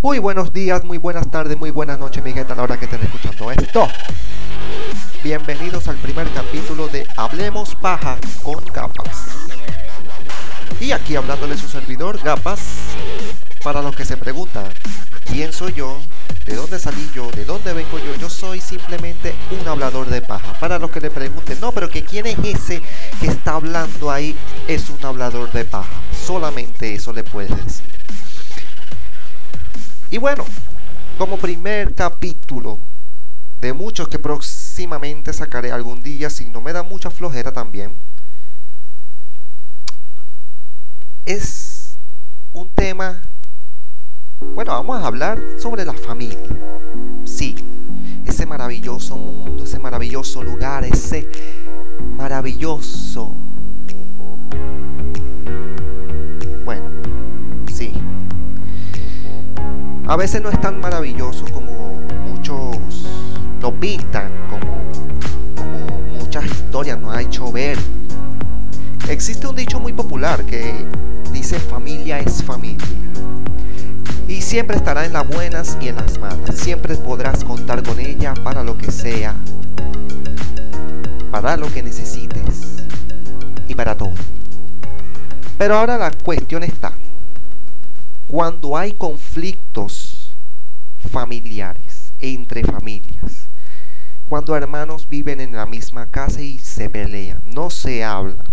Muy buenos días, muy buenas tardes, muy buenas noches, mi gente, a la hora que estén escuchando esto. Bienvenidos al primer capítulo de Hablemos Paja con Gapas. Y aquí hablándole su servidor, Gapas, para los que se preguntan, ¿quién soy yo? ¿De dónde salí yo? ¿De dónde vengo yo? Yo soy simplemente un hablador de paja. Para los que le pregunten, no, pero que quién es ese que está hablando ahí, es un hablador de paja. Solamente eso le puedes decir. Y bueno, como primer capítulo de muchos que próximamente sacaré algún día, si no me da mucha flojera también, es un tema, bueno, vamos a hablar sobre la familia. Sí, ese maravilloso mundo, ese maravilloso lugar, ese maravilloso a veces no es tan maravilloso como muchos lo pintan, como, muchas historias nos ha hecho ver. Existe un dicho muy popular que dice familia es familia. Y siempre estará en las buenas y en las malas. Siempre podrás contar con ella para lo que sea. Para lo que necesites. Y para todo. Pero ahora la cuestión está cuando hay conflictos familiares entre familias, cuando hermanos viven en la misma casa y se pelean, no se hablan,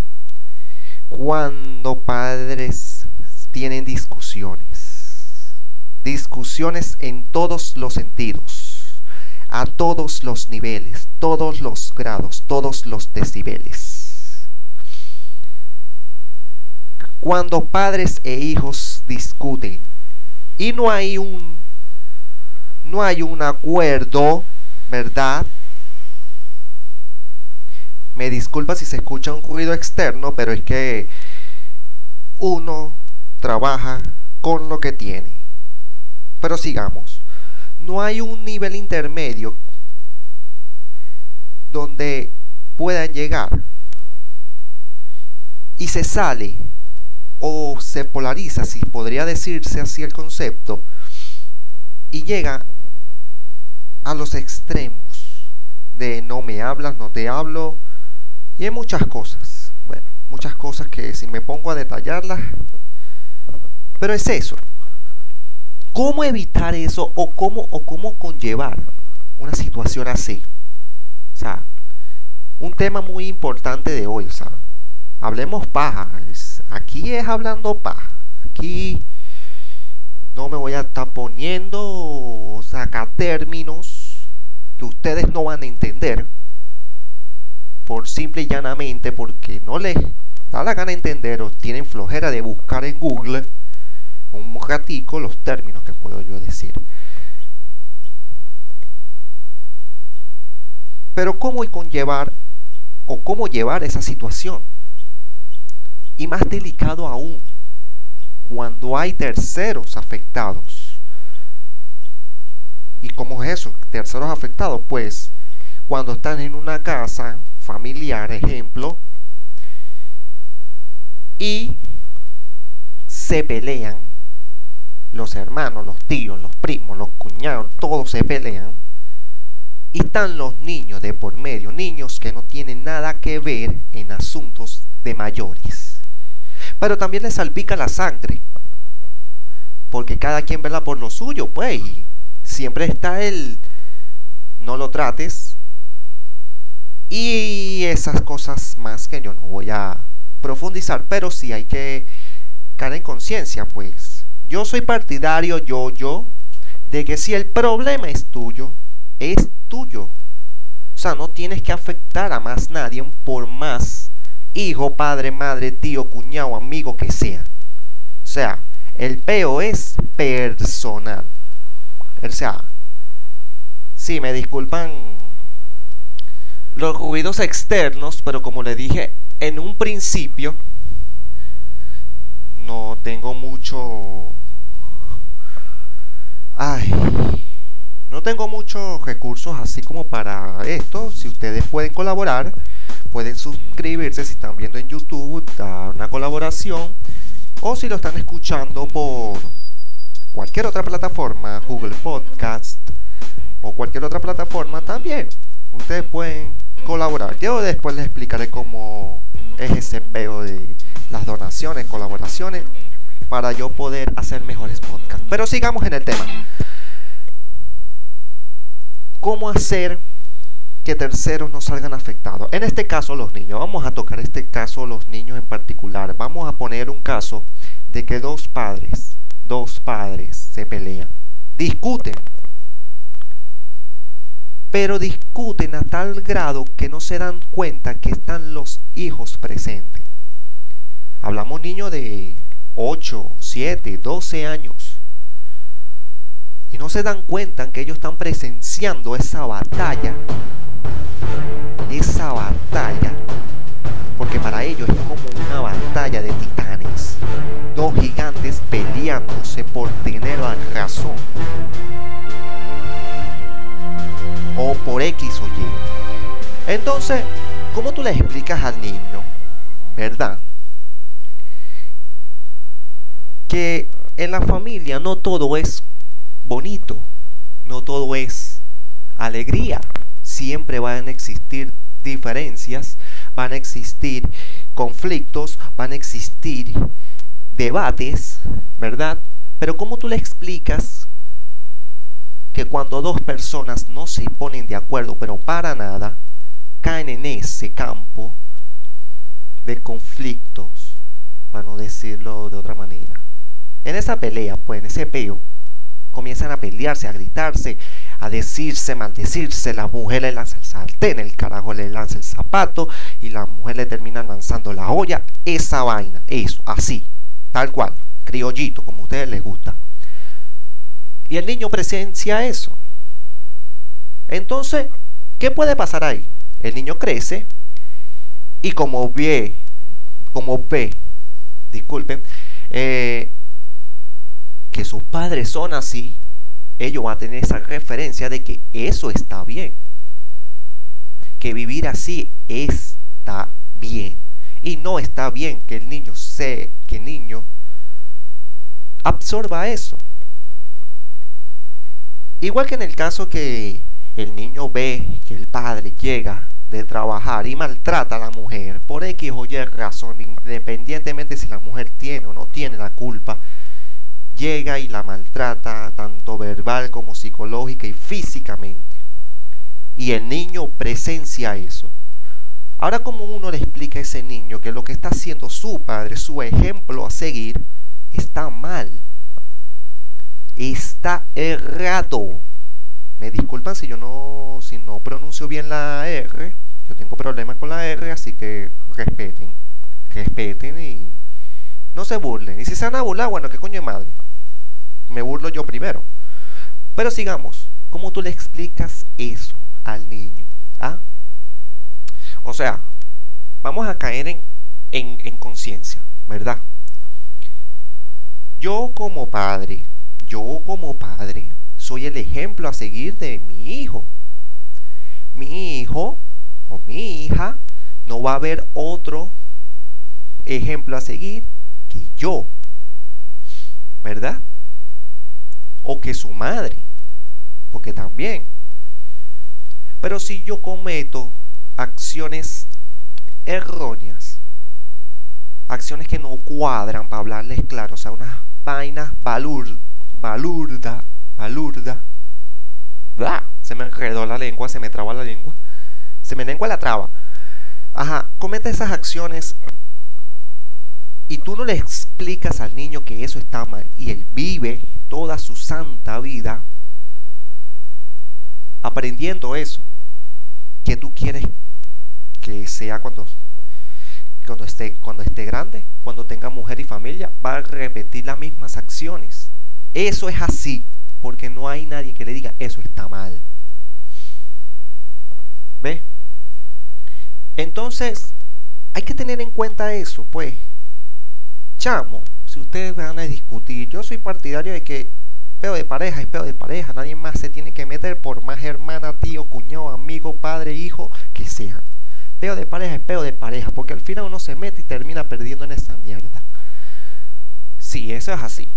cuando padres tienen discusiones, discusiones en todos los sentidos, a todos los niveles, todos los grados, todos los decibeles. Cuando padres e hijos discuten y no hay un no hay un acuerdo, ¿verdad? Me disculpa si se escucha un ruido externo, pero es que uno trabaja con lo que tiene. Pero sigamos. No hay un nivel intermedio donde puedan llegar y se sale o se polariza, si podría decirse así el concepto, y llega a los extremos de no me hablas, no te hablo, y hay muchas cosas, bueno, muchas cosas que si me pongo a detallarlas, pero es eso. ¿Cómo evitar eso o cómo, o cómo conllevar una situación así? O sea, un tema muy importante de hoy, o sea, hablemos paja, aquí es hablando paja, aquí no me voy a estar poniendo o sacar términos que ustedes no van a entender por simple y llanamente porque no les da la gana entender o tienen flojera de buscar en Google un ratico los términos que puedo yo decir. Pero cómo conllevar o cómo llevar esa situación y más delicado aún, cuando hay terceros afectados. ¿Y cómo es eso? Terceros afectados, pues cuando están en una casa familiar, ejemplo, y se pelean, los hermanos, los tíos, los primos, los cuñados, todos se pelean, y están los niños de por medio, niños que no tienen nada que ver en asuntos de mayores pero también le salpica la sangre. Porque cada quien vela por lo suyo, pues. siempre está el no lo trates. Y esas cosas más que yo no voy a profundizar, pero sí hay que caer en conciencia, pues. Yo soy partidario, yo, yo, de que si el problema es tuyo, es tuyo. O sea, no tienes que afectar a más nadie por más hijo, padre, madre, tío, cuñado, amigo que sea. O sea, el peo es personal. O sea, sí, me disculpan los ruidos externos, pero como le dije en un principio, no tengo mucho... Ay, no tengo muchos recursos así como para esto. Si ustedes pueden colaborar, pueden suscribirse si están viendo en YouTube, dar una colaboración o si lo están escuchando por cualquier otra plataforma, Google Podcast o cualquier otra plataforma, también ustedes pueden colaborar. Yo después les explicaré cómo es ese peo de las donaciones, colaboraciones, para yo poder hacer mejores podcasts. Pero sigamos en el tema. ¿Cómo hacer que terceros no salgan afectados? En este caso los niños. Vamos a tocar este caso los niños en particular. Vamos a poner un caso de que dos padres, dos padres se pelean, discuten pero discuten a tal grado que no se dan cuenta que están los hijos presentes. Hablamos niños de 8, 7, 12 años. Y no se dan cuenta que ellos están presenciando esa batalla. Esa batalla. Porque para ellos es como una batalla de titanes. Dos gigantes peleándose por tener la razón o por X o Y. Entonces, ¿cómo tú le explicas al niño, verdad? Que en la familia no todo es bonito, no todo es alegría. Siempre van a existir diferencias, van a existir conflictos, van a existir debates, ¿verdad? Pero ¿cómo tú le explicas que cuando dos personas no se ponen de acuerdo, pero para nada, caen en ese campo de conflictos, para no decirlo de otra manera. En esa pelea, pues, en ese peo, comienzan a pelearse, a gritarse, a decirse, maldecirse. La mujer le lanza el sartén, el carajo le lanza el zapato y la mujer le termina lanzando la olla. Esa vaina, eso, así, tal cual, criollito, como a ustedes les gusta. Y el niño presencia eso. Entonces, ¿qué puede pasar ahí? El niño crece y como ve, como ve, disculpen, eh, que sus padres son así, ellos van a tener esa referencia de que eso está bien. Que vivir así está bien. Y no está bien que el niño se, que el niño absorba eso. Igual que en el caso que el niño ve que el padre llega de trabajar y maltrata a la mujer por X o Y razón, independientemente si la mujer tiene o no tiene la culpa, llega y la maltrata tanto verbal como psicológica y físicamente. Y el niño presencia eso. Ahora, como uno le explica a ese niño que lo que está haciendo su padre, su ejemplo a seguir, está mal? está errado. Me disculpan si yo no, si no pronuncio bien la R. Yo tengo problemas con la R, así que respeten. Respeten y no se burlen. Y si se van a burlar, bueno, ¿qué coño burlo yo primero. Pero sigamos. ¿Cómo tú le explicas eso al niño? ¿Ah? O sea, vamos a caer en, en, en conciencia, ¿verdad? Yo como padre, yo como padre soy el ejemplo a seguir de mi hijo. Mi hijo o mi hija no va a haber otro ejemplo a seguir que yo. ¿Verdad? O que su madre. Porque también. Pero si yo cometo acciones erróneas, acciones que no cuadran, para hablarles claro, o sea, unas vainas balur, balurda, balurda. Se me enredó la lengua, se me traba la lengua. Se me lengua la traba. Ajá, comete esas acciones y tú no le explicas al niño que eso está mal y él vive toda su santa vida aprendiendo eso. que tú quieres que sea cuando, cuando, esté, cuando esté grande? Cuando tenga mujer y familia, va a repetir las mismas acciones. Eso es así, porque no hay nadie que le diga eso está mal. ¿Ve? Entonces, hay que tener en cuenta eso, pues. Chamo, si ustedes van a discutir, yo soy partidario de que peo de pareja es peo de pareja, nadie más se tiene que meter por más hermana, tío, cuñado, amigo, padre, hijo, que sea. Peo de pareja es peo de pareja, porque al final uno se mete y termina perdiendo en esa mierda. Sí, eso es así.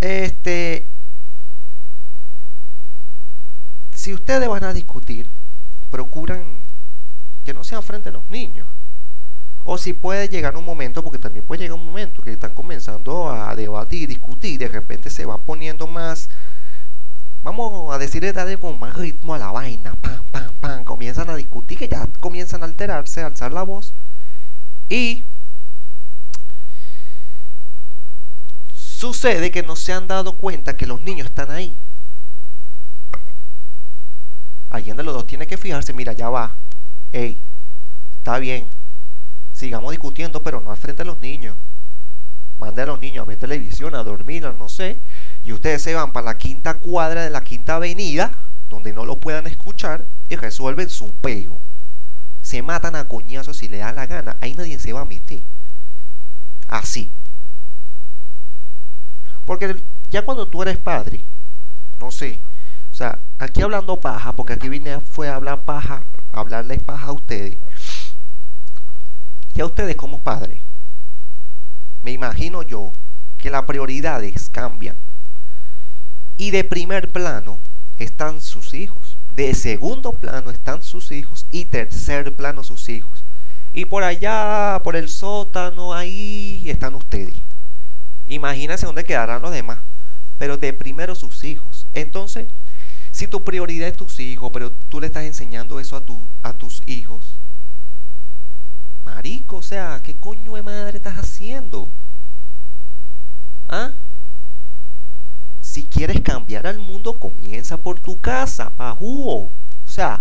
Este, si ustedes van a discutir, procuran que no sea frente a los niños. O si puede llegar un momento, porque también puede llegar un momento que están comenzando a debatir, discutir, de repente se va poniendo más, vamos a decirle, darle como más ritmo a la vaina, pam, pam, pam, comienzan a discutir, que ya comienzan a alterarse, a alzar la voz, y sucede que no se han dado cuenta que los niños están ahí. Alguien de los dos tiene que fijarse, mira, ya va, hey, está bien, sigamos discutiendo, pero no al frente de los niños. Mande a los niños a ver televisión, a dormir, no sé. Y ustedes se van para la quinta cuadra de la quinta avenida, donde no lo puedan escuchar, y resuelven su peo. Se matan a coñazos si le da la gana. Ahí nadie se va a meter. Así. Porque ya cuando tú eres padre, no sé, o sea, aquí hablando paja, porque aquí vine fue a hablar paja, a hablarles paja a ustedes. Ya ustedes como padres, me imagino yo que las prioridades cambian. Y de primer plano están sus hijos. De segundo plano están sus hijos. Y tercer plano sus hijos. Y por allá, por el sótano, ahí están ustedes. Imagínense dónde quedarán los demás. Pero de primero sus hijos. Entonces, si tu prioridad es tus hijos, pero tú le estás enseñando eso a, tu, a tus hijos, Marico, o sea, ¿qué coño de madre estás haciendo? ¿Ah? Si quieres cambiar al mundo, comienza por tu casa, pajúo. O sea,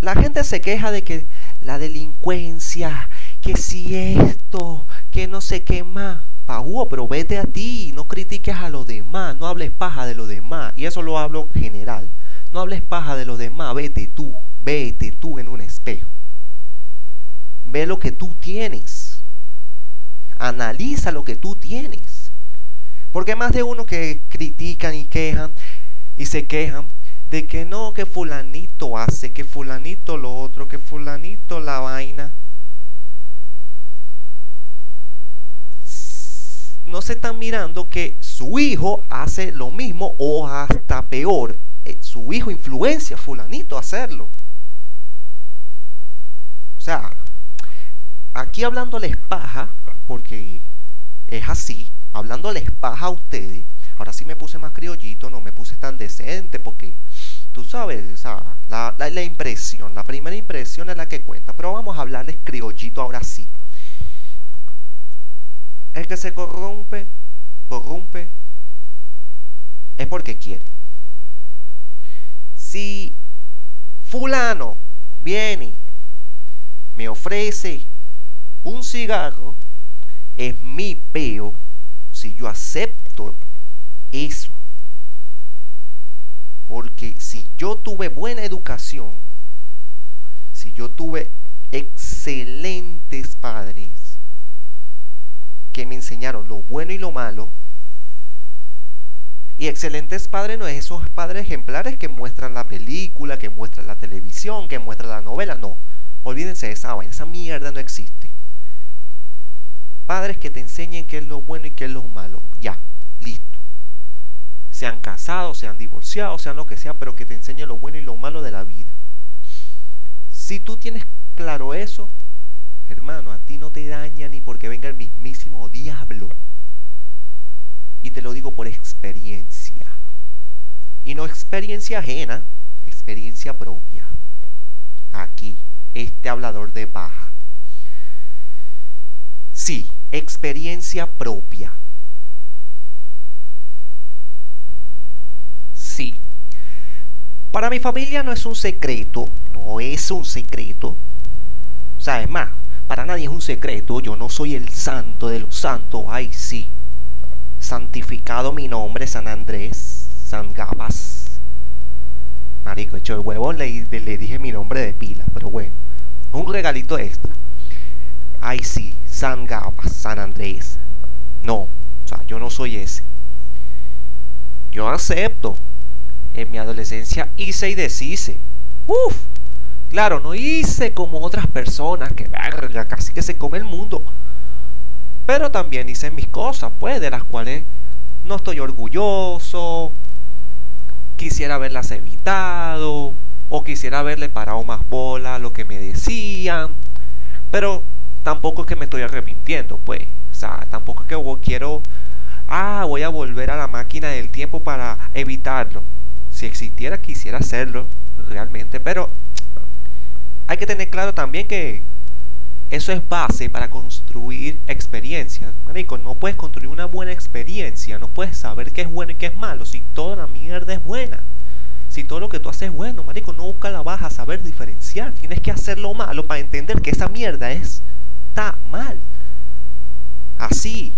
la gente se queja de que la delincuencia, que si esto, que no sé qué más. Pajúo, pero vete a ti, no critiques a los demás, no hables paja de los demás. Y eso lo hablo general. No hables paja de los demás, vete tú, vete tú en un espejo. Ve lo que tú tienes. Analiza lo que tú tienes. Porque más de uno que critican y quejan y se quejan de que no, que fulanito hace, que fulanito lo otro, que fulanito la vaina. No se están mirando que su hijo hace lo mismo o hasta peor. Eh, su hijo influencia a fulanito a hacerlo. O sea, aquí hablándoles paja, porque es así, hablándoles paja a ustedes, ahora sí me puse más criollito, no me puse tan decente, porque tú sabes, la, impresión, la primera impresión es la que cuenta, pero vamos a hablarles criollito ahora sí. El que se corrompe, corrompe, es porque quiere. Si fulano viene, me ofrece un cigarro es mi peo si yo acepto eso. Porque si yo tuve buena educación, si yo tuve excelentes padres que me enseñaron lo bueno y lo malo, y excelentes padres no es esos padres ejemplares que muestran la película, que muestran la televisión, que muestran la novela, no. Olvídense de esa esa mierda no existe. Padres que te enseñen qué es lo bueno y qué es lo malo. Ya, listo. Sean casados, sean divorciados, sean lo que sea, pero que te enseñen lo bueno y lo malo de la vida. Si tú tienes claro eso, hermano, a ti no te daña ni porque venga el mismísimo diablo. Y te lo digo por experiencia. Y no experiencia ajena, experiencia propia. Aquí, este hablador de paja. Sí, experiencia propia. Sí. Para mi familia no es un secreto, no es un secreto. O sea, es más, para nadie es un secreto, yo no soy el santo de los santos, ay sí. Santificado mi nombre, San Andrés, San Gabas. Marico, hecho el huevo le, le dije mi nombre de pila, pero bueno, un regalito extra. Ay sí, San Gabas, San Andrés. No, o sea, yo no soy ese. Yo acepto. En mi adolescencia hice y deshice. Uf, claro, no hice como otras personas que verga, casi que se come el mundo. Pero también hice mis cosas, pues, de las cuales no estoy orgulloso, quisiera haberlas evitado, o quisiera haberle parado más bola a lo que me decían, pero tampoco es que me estoy arrepintiendo, pues, o sea, tampoco es que quiero, ah, voy a volver a la máquina del tiempo para evitarlo. Si existiera, quisiera hacerlo, realmente, pero hay que tener claro también que eso es base para construir experiencias. Marico, no puedes construir una buena experiencia, no puedes saber qué es bueno y qué es malo si toda la mierda es buena. Si todo lo que tú haces es bueno, marico, no busca la baja, saber diferenciar. Tienes que hacerlo malo para entender que esa mierda es, está mal. Así.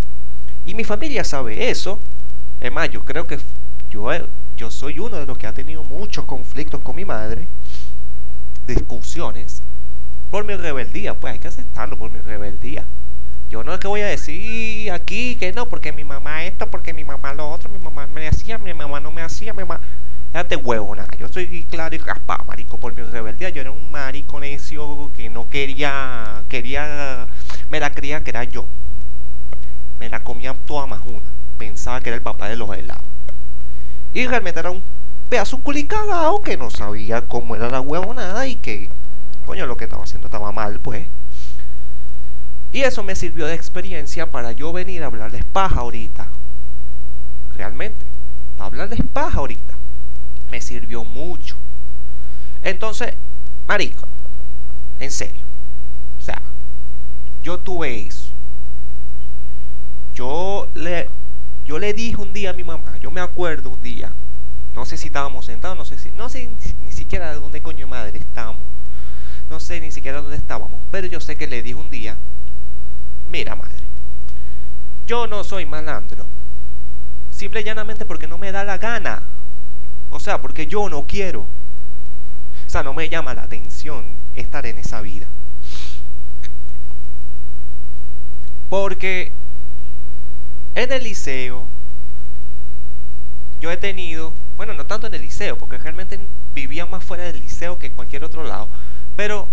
Y mi familia sabe eso. Es más, yo creo que yo, yo soy uno de los que ha tenido muchos conflictos con mi madre, discusiones, por mi rebeldía, pues hay que aceptarlo por mi rebeldía. Yo no es que voy a decir aquí que no, porque mi mamá esto, porque mi mamá lo otro, mi mamá me hacía, mi mamá no me hacía, mi mamá... Déjate huevo, nada. Yo soy claro y raspado, marico, por mi rebeldía. Yo era un marico necio que no quería, quería, me la creía que era yo. Me la comía toda más una. Pensaba que era el papá de los helados. Y realmente era un pedazo culicagado que no sabía cómo era la nada y que coño, lo que estaba haciendo estaba mal, pues. Y eso me sirvió de experiencia para yo venir a hablarles paja ahorita. Realmente, para hablarles paja ahorita. Me sirvió mucho. Entonces, marico, en serio. O sea, yo tuve eso. Yo le, yo le dije un día a mi mamá, yo me acuerdo un día, no sé si estábamos sentados, no sé si, no sé ni siquiera de dónde coño madre estábamos no sé ni siquiera dónde estábamos, pero yo sé que le dije un día, mira madre, yo no soy malandro, simple y llanamente porque no me da la gana, o sea, porque yo no quiero, o sea, no me llama la atención estar en esa vida. Porque en el liceo yo he tenido, bueno, no tanto en el liceo, porque realmente vivía más fuera del liceo que en cualquier otro lado, pero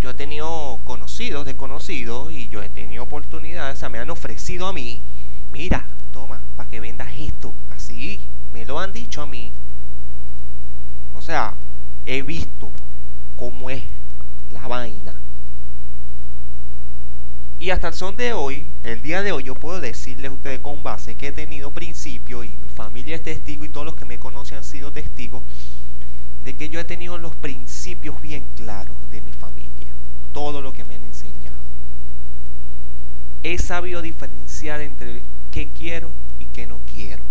yo he tenido conocidos, desconocidos, y yo he tenido oportunidades, o sea, me han ofrecido a mí, mira, toma, para que vendas esto, así, me lo han dicho a mí. O sea, he visto cómo es la vaina. Y hasta el son de hoy, el día de hoy, yo puedo decirles a ustedes con base que he tenido principio y mi familia es testigo y todos los que me conocen han sido testigos de que yo he tenido los principios bien claros de mi familia, todo lo que me han enseñado. He sabido diferenciar entre qué quiero y qué no quiero,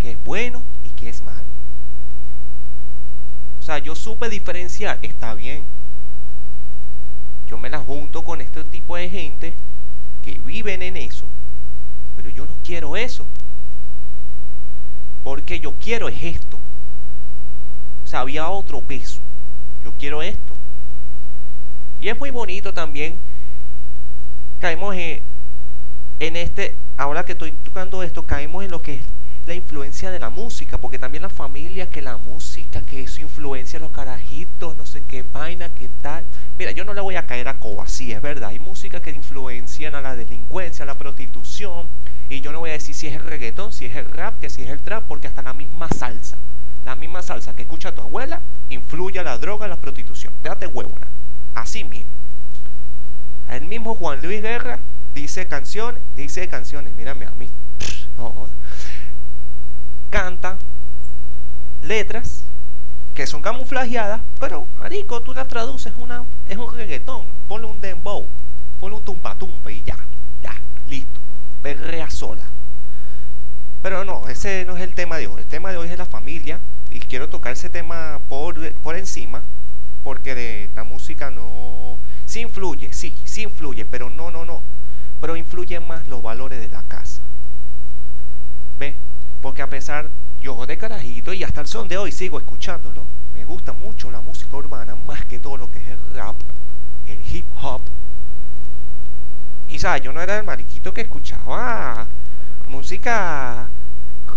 qué es bueno y qué es malo. Sea, yo supe diferenciar, está bien. Yo me la junto con este tipo de gente que viven en eso, pero yo no quiero eso. Porque yo quiero es esto. O sea, había otro peso. Yo quiero esto. Y es muy bonito también. Caemos en, en este, ahora que estoy tocando esto, caemos en lo que es la influencia de la música, porque también la familia, que la música, que eso influencia los carajitos, no sé qué vaina, qué tal. Mira, yo no le voy a caer a coba, sí, es verdad. Hay música que influencian a la delincuencia, a la prostitución, y yo no voy a decir si es el reggaetón, si es el rap, que si es el trap, porque hasta la misma salsa la misma salsa que escucha tu abuela influye a la droga, a la prostitución. Déjate huevona. Así mismo. El mismo Juan Luis Guerra dice canciones, dice canciones, mírame a mí. Canta letras que son camuflajeadas, pero marico, tú las traduces una es un reggaetón, ponle un dembow, ponle un tumpa tumpa y ya, ya, listo. Perrea sola. Pero no, ese no es el tema de hoy. El tema de hoy es la familia, y quiero tocar ese tema por, por encima, porque la música no... Sí influye, sí, sí influye, pero no, no, no. Pero influyen más los valores de la casa. Porque a pesar, yo de carajito y hasta el son de hoy sigo escuchándolo, me gusta mucho la música urbana más que todo lo que es el rap, el hip hop. Y sabes, yo no era el mariquito que escuchaba música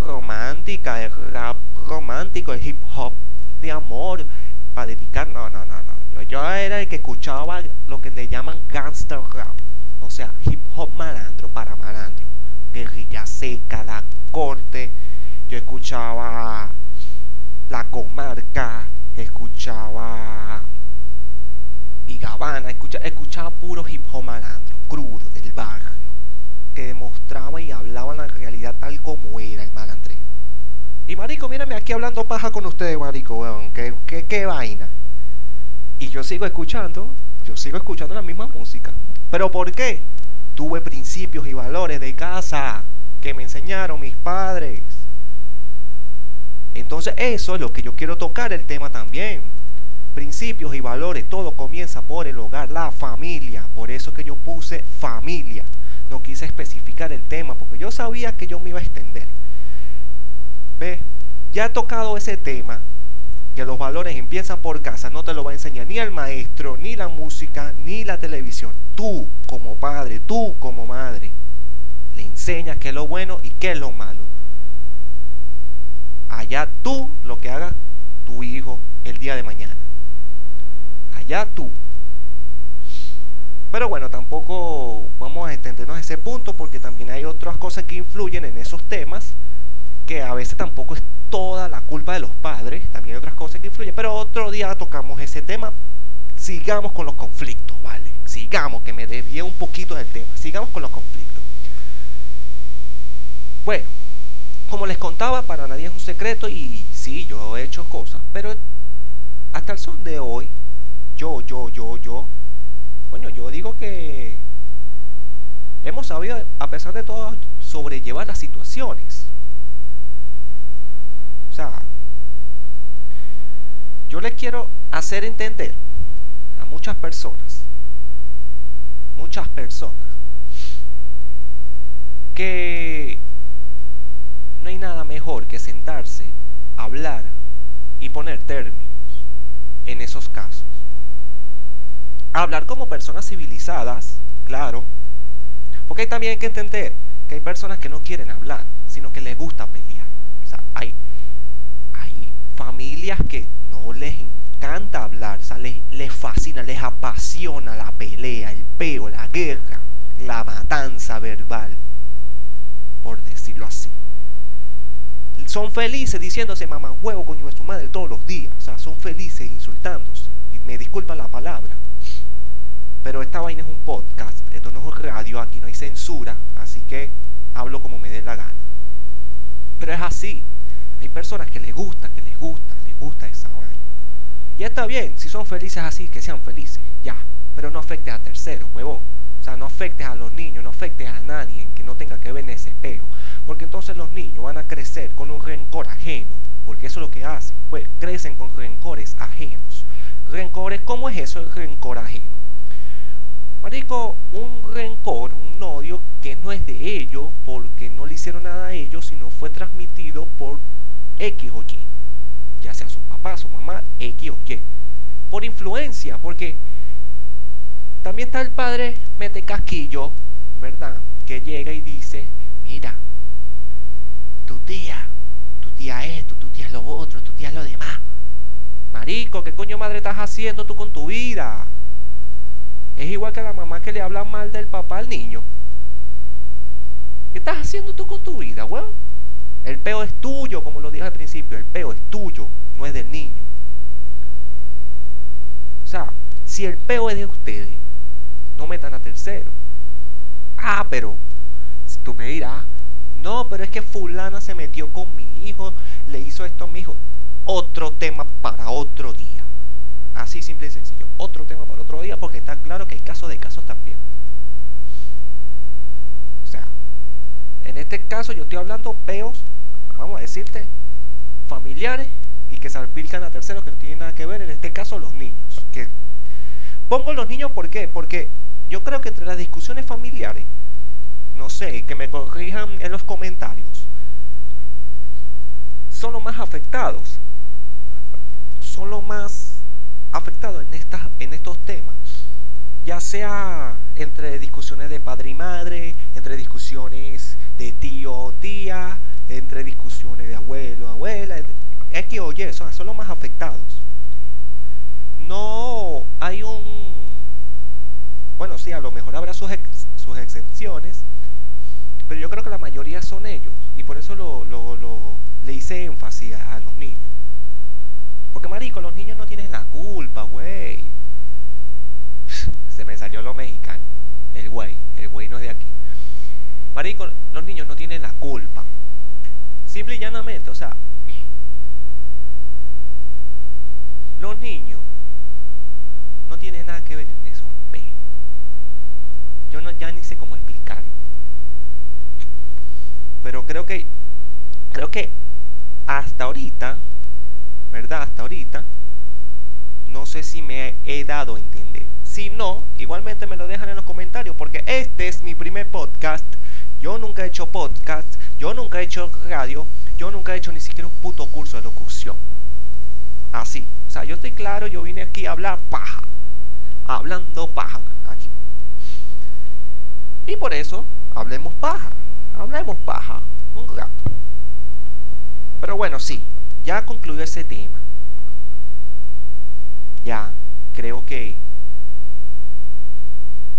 romántica, el rap romántico, el hip hop de amor para dedicar. No, no, no, no. Yo era el que escuchaba lo que le llaman gangster rap. O sea, hip hop malandro para malandro. Guerrilla seca, la corte. Yo escuchaba la comarca, escuchaba y Gabana, escuchaba, escuchaba puro hip hop malandro, crudo, del barrio, que demostraba y hablaba la realidad tal como era el malandreo. Y marico, mírame aquí hablando paja con ustedes, marico, weón, qué, qué, qué vaina. Y yo sigo escuchando, yo sigo escuchando la misma música. ¿Pero por qué? Tuve principios y valores de casa que me enseñaron mis padres. Entonces eso es lo que yo quiero tocar el tema también. Principios y valores, todo comienza por el hogar, la familia. Por eso que yo puse familia. No quise especificar el tema porque yo sabía que yo me iba a extender. ¿Ve? Ya he tocado ese tema, que los valores empiezan por casa, no te lo va a enseñar ni el maestro, ni la música, ni la televisión. Tú como padre, tú como madre, le enseñas qué es lo bueno y qué es lo malo allá tú lo que haga tu hijo el día de mañana. Allá tú. Pero bueno, tampoco vamos a extendernos a ese punto porque también hay otras cosas que influyen en esos temas que a veces tampoco es toda la culpa de los padres, también hay otras cosas que influyen, pero otro día tocamos ese tema. Sigamos con los conflictos, ¿vale? Sigamos, que me desvíe un poquito del tema. Sigamos con los conflictos. Bueno, como les contaba, para nadie es un secreto y sí, yo he hecho cosas, pero hasta el son de hoy, yo, yo, yo, yo, coño, yo digo que hemos sabido, a pesar de todo, sobrellevar las situaciones. Yo les quiero hacer entender a muchas personas, muchas personas, que no hay nada mejor que sentarse, hablar y poner términos en esos casos. Hablar como personas civilizadas, claro, porque también hay que entender que hay personas que no quieren hablar, sino que les gusta pelear. O sea, hay familias que no les encanta hablar, o sea, les, les fascina, les apasiona la pelea, el peo, la guerra, la matanza verbal, por decirlo así. Son felices diciéndose mamá huevo coño de su madre todos los días. O sea, son felices insultándose. Y me disculpan la palabra. Pero esta vaina es un podcast, esto no es radio, aquí no hay censura, así que hablo como me dé la gana. Pero es así. Hay personas que les gusta, que les gusta, les gusta esa vaina. Y está bien, si son felices así, que sean felices, ya. Pero no afectes a terceros, huevón. O sea, no afectes a los niños, no afectes a nadie que no tenga que ver en ese espejo. Porque entonces los niños van a crecer con un rencor ajeno. Porque eso es lo que hacen. Pues crecen con rencores ajenos. Rencores, ¿cómo es eso el rencor ajeno? Marico, un rencor, un odio que no es de ellos porque no le hicieron nada a ellos, sino fue transmitido por X o Y. Ya sea su papá, su mamá, X o Y. Por influencia, porque también está el padre mete casquillo, ¿verdad? Que llega y dice, mira, tu tía, tu tía esto, tu tía lo otro, tu tía lo demás. Marico, ¿qué coño madre estás haciendo tú con tu vida? Es igual que la mamá que le habla mal del papá al niño. ¿Qué estás haciendo tú con tu vida, weón? El peo es tuyo, como lo dije al principio, el peo es tuyo, no es del niño. O sea, si el peo es de ustedes, no metan a tercero. Ah, pero tú me dirás, no, pero es que fulana se metió con mi hijo, le hizo esto a mi hijo. Otro tema para otro día. Así simple y sencillo. Otro tema para otro día porque está claro que hay casos de casos también. O sea, en este caso yo estoy hablando peos, vamos a decirte, familiares y que salpican a terceros que no tienen nada que ver, en este caso los niños. Que pongo los niños ¿por? Porque yo creo que entre las discusiones familiares, no sé, que me corrijan en los comentarios, son los más afectados, son los más afectados en, estas, en estos temas, ya sea entre discusiones de padre y madre, entre discusiones de tío o tía, entre discusiones de abuelo o abuela, X o Y, son, son los más afectados. No hay un bueno, sí, a lo mejor habrá sus, excepciones, pero yo creo que la mayoría son ellos, y por eso lo, le hice énfasis a, los niños. Porque marico, los niños no tienen la culpa, güey. Se me salió lo mexicano. El güey, el güey no es de aquí. Marico, los niños no tienen la culpa. Simple y llanamente, o sea, los niños no tienen nada que ver en peos. Yo no, ya ni sé cómo explicarlo. Pero creo que, creo que hasta ahorita, ¿verdad? Hasta ahorita, no sé si me he dado a entender. Si no, igualmente me lo dejan en los comentarios porque este es mi primer podcast. Yo nunca he hecho podcast, yo nunca he hecho radio, yo nunca he hecho ni siquiera un puto curso de locución. Así. O sea, yo estoy claro, yo vine aquí a hablar paja. Hablando paja aquí. Y por eso, hablemos paja. Hablemos paja. Un rato. Pero bueno, sí. Ya concluyo ese tema. Ya, creo que...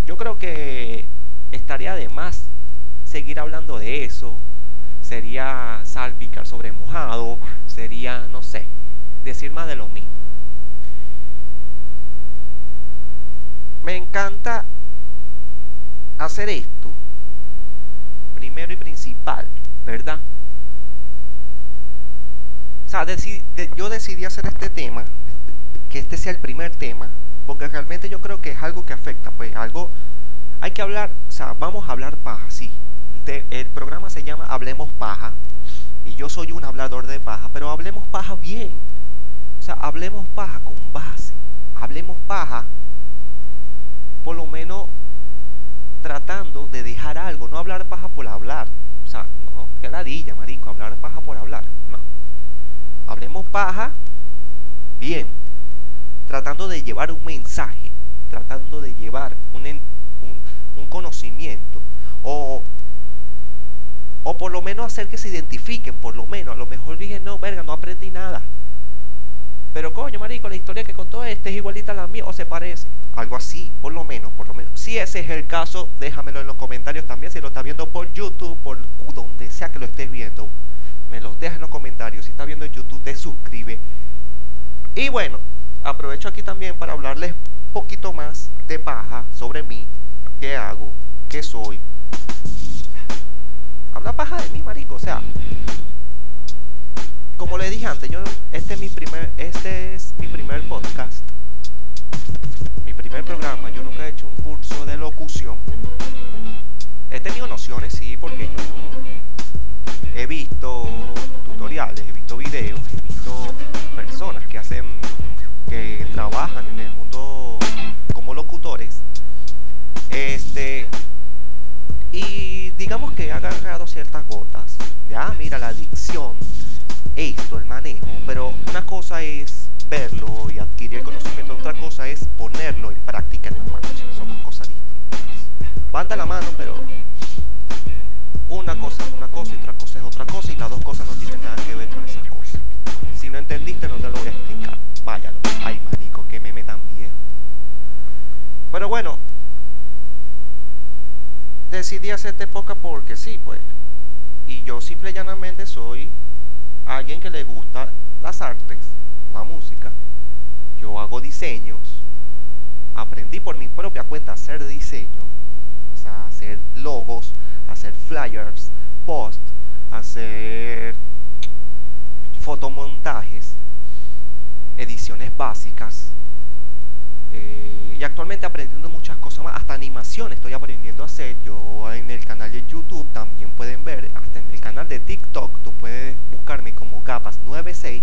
Yo creo que estaría de más seguir hablando de eso. Sería salpicar sobre mojado. Sería, no sé, decir más de lo mismo. Me encanta hacer esto, primero y principal, ¿verdad? O sea, yo decidí hacer este tema, que este sea el primer tema, porque realmente yo creo que es algo que afecta, pues algo, hay que hablar, o sea, vamos a hablar paja, sí. el programa se llama Hablemos Paja, y yo soy un hablador de paja, pero hablemos paja bien. O sea, hablemos paja con base. Hablemos paja, por lo menos tratando de dejar algo, no hablar paja por hablar. O sea, no, que ladilla, marico, hablar paja por hablar. No. Hablemos paja bien, tratando de llevar un mensaje, tratando de llevar un, un, conocimiento o o por lo menos hacer que se identifiquen, por lo menos. A lo mejor dije, no, verga, no aprendí nada. Pero coño, marico, la historia que contó este es igualita a la mía o se parece. Algo así, por lo menos, por lo menos. Si ese es el caso, déjamelo en los comentarios también. Si lo estás viendo por YouTube, por donde sea que lo estés viendo, me los deja en los comentarios. Si estás viendo en YouTube, te suscribe. Y bueno, aprovecho aquí también para hablarles un poquito más de paja sobre mí, qué hago, qué soy. Habla paja de mí, marico. O sea, como le dije antes, yo este es mi primer este es mi primer podcast. Mi primer programa, yo nunca he hecho un curso de locución. He tenido nociones, sí, porque yo he visto tutoriales, he visto videos, he visto personas que hacen que trabajan en el mundo como locutores. Este y digamos que he agarrado ciertas gotas de ah, mira la adicción esto, el manejo, pero una cosa es verlo y adquirir el conocimiento, otra cosa es ponerlo en práctica en la marcha. Son dos cosas distintas. Van de la mano, pero una cosa es una cosa y otra cosa es otra cosa y las dos cosas no tienen nada que ver con esas cosas. Si no entendiste, no te lo voy a explicar. Váyalo. Ay, marico, que meme tan viejo. Pero bueno, decidí hacer esta época porque sí, pues. Y yo simple y llanamente soy alguien que le gusta las artes, la música, yo hago diseños, aprendí por mi propia cuenta a hacer diseño, o sea, hacer logos, hacer flyers, post, hacer fotomontajes, ediciones básicas, eh, y actualmente aprendiendo muchas cosas más, hasta animación estoy aprendiendo a hacer. Yo en el canal de YouTube también pueden ver, hasta en el canal de TikTok, tú puedes buscarme como Gapas96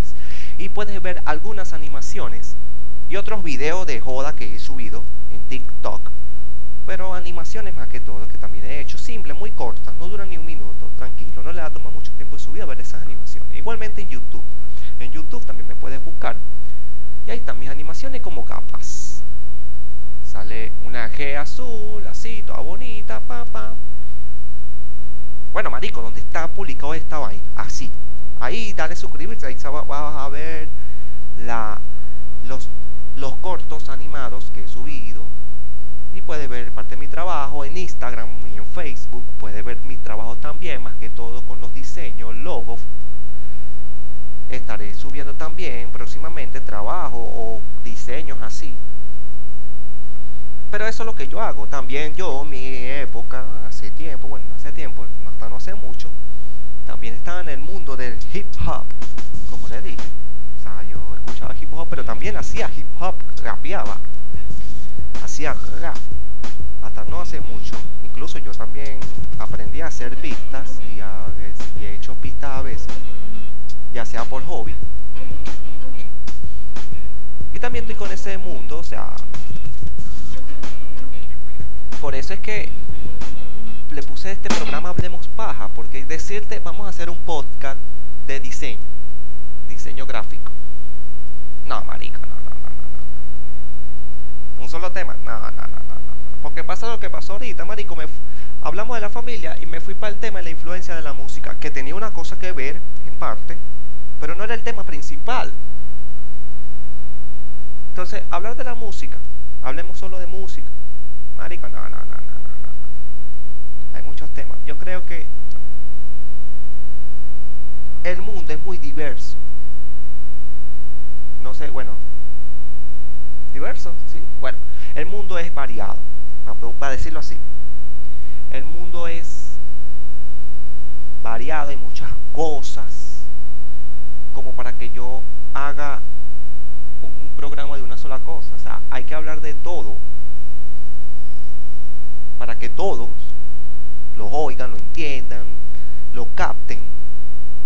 y puedes ver algunas animaciones y otros videos de joda que he subido en TikTok. Pero animaciones más que todo, que también he hecho, simple, muy cortas, no duran ni un minuto, tranquilo, no le da tomar mucho tiempo de subir a ver esas animaciones. Igualmente en YouTube. En YouTube también me puedes buscar y ahí están mis animaciones como capas sale una G azul, así, toda bonita, papá. Bueno, marico, donde está publicado esta vaina, así. Ahí dale suscribirse, ahí vas a ver la, los, los cortos animados que he subido. y puede ver parte de mi trabajo en Instagram y en Facebook. Puede ver mi trabajo también, más que todo con los diseños, logos. Estaré subiendo también próximamente trabajo o diseños así. Pero eso es lo que yo hago. También yo, mi época, hace tiempo, bueno, hace tiempo, hasta no hace mucho, también estaba en el mundo del hip hop, como le dije. O sea, yo escuchaba hip hop, pero también hacía hip hop, rapeaba hacía rap hasta no hace mucho. Incluso yo también aprendí a hacer pistas y, he hecho pistas a veces, ya sea por hobby. Y también estoy con ese mundo, o sea, por eso es que le puse este programa Hablemos Paja, porque decirte, vamos a hacer un podcast de diseño, diseño gráfico. No, marica, no un solo tema. No, no, no, no, Porque pasa lo que pasó ahorita, marico. Me hablamos de la familia y me fui para el tema de la influencia de la música, que tenía una cosa que ver, en parte, pero no era el tema principal. Entonces, hablar de la música, hablemos solo de música. Marico, no, no, no, no, no, no. Hay muchos temas. Yo creo que el mundo es muy diverso. No sé, bueno, diverso, ¿sí? Bueno, el mundo es variado, para decirlo así. El mundo es variado, hay muchas cosas como para que yo haga un programa de una sola cosa. O sea, hay que hablar de todo para que todos lo oigan, lo entiendan, lo capten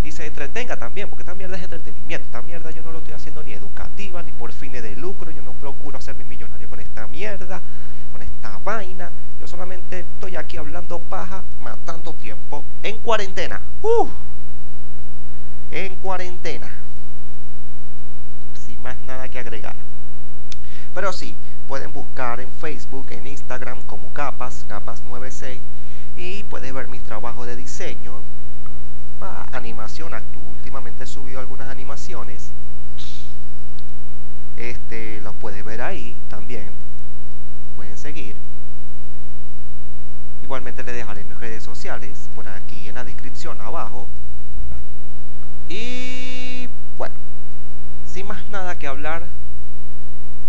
y se entretenga también, porque esta mierda es entretenimiento. Esta mierda yo no lo estoy haciendo ni educativa, ni por fines de lucro. Yo no procuro hacerme millonario con esta mierda, con esta vaina. Yo solamente estoy aquí hablando paja, matando tiempo. En cuarentena. Uh, en cuarentena. Sin más nada que agregar. Pero sí, pueden buscar en Facebook, en Instagram como Capas, Capas96. Y puedes ver mis trabajos de diseño, animación. Últimamente he subido algunas animaciones. Este, los puedes ver ahí también. Pueden seguir. Igualmente les dejaré mis redes sociales por aquí en la descripción abajo. Y bueno, sin más nada que hablar,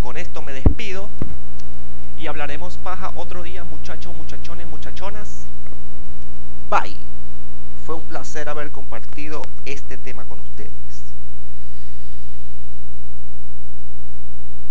con esto me despido y hablaremos paja otro día, muchachos, muchachones, muchachonas. Bye. Fue un placer haber compartido este tema con ustedes.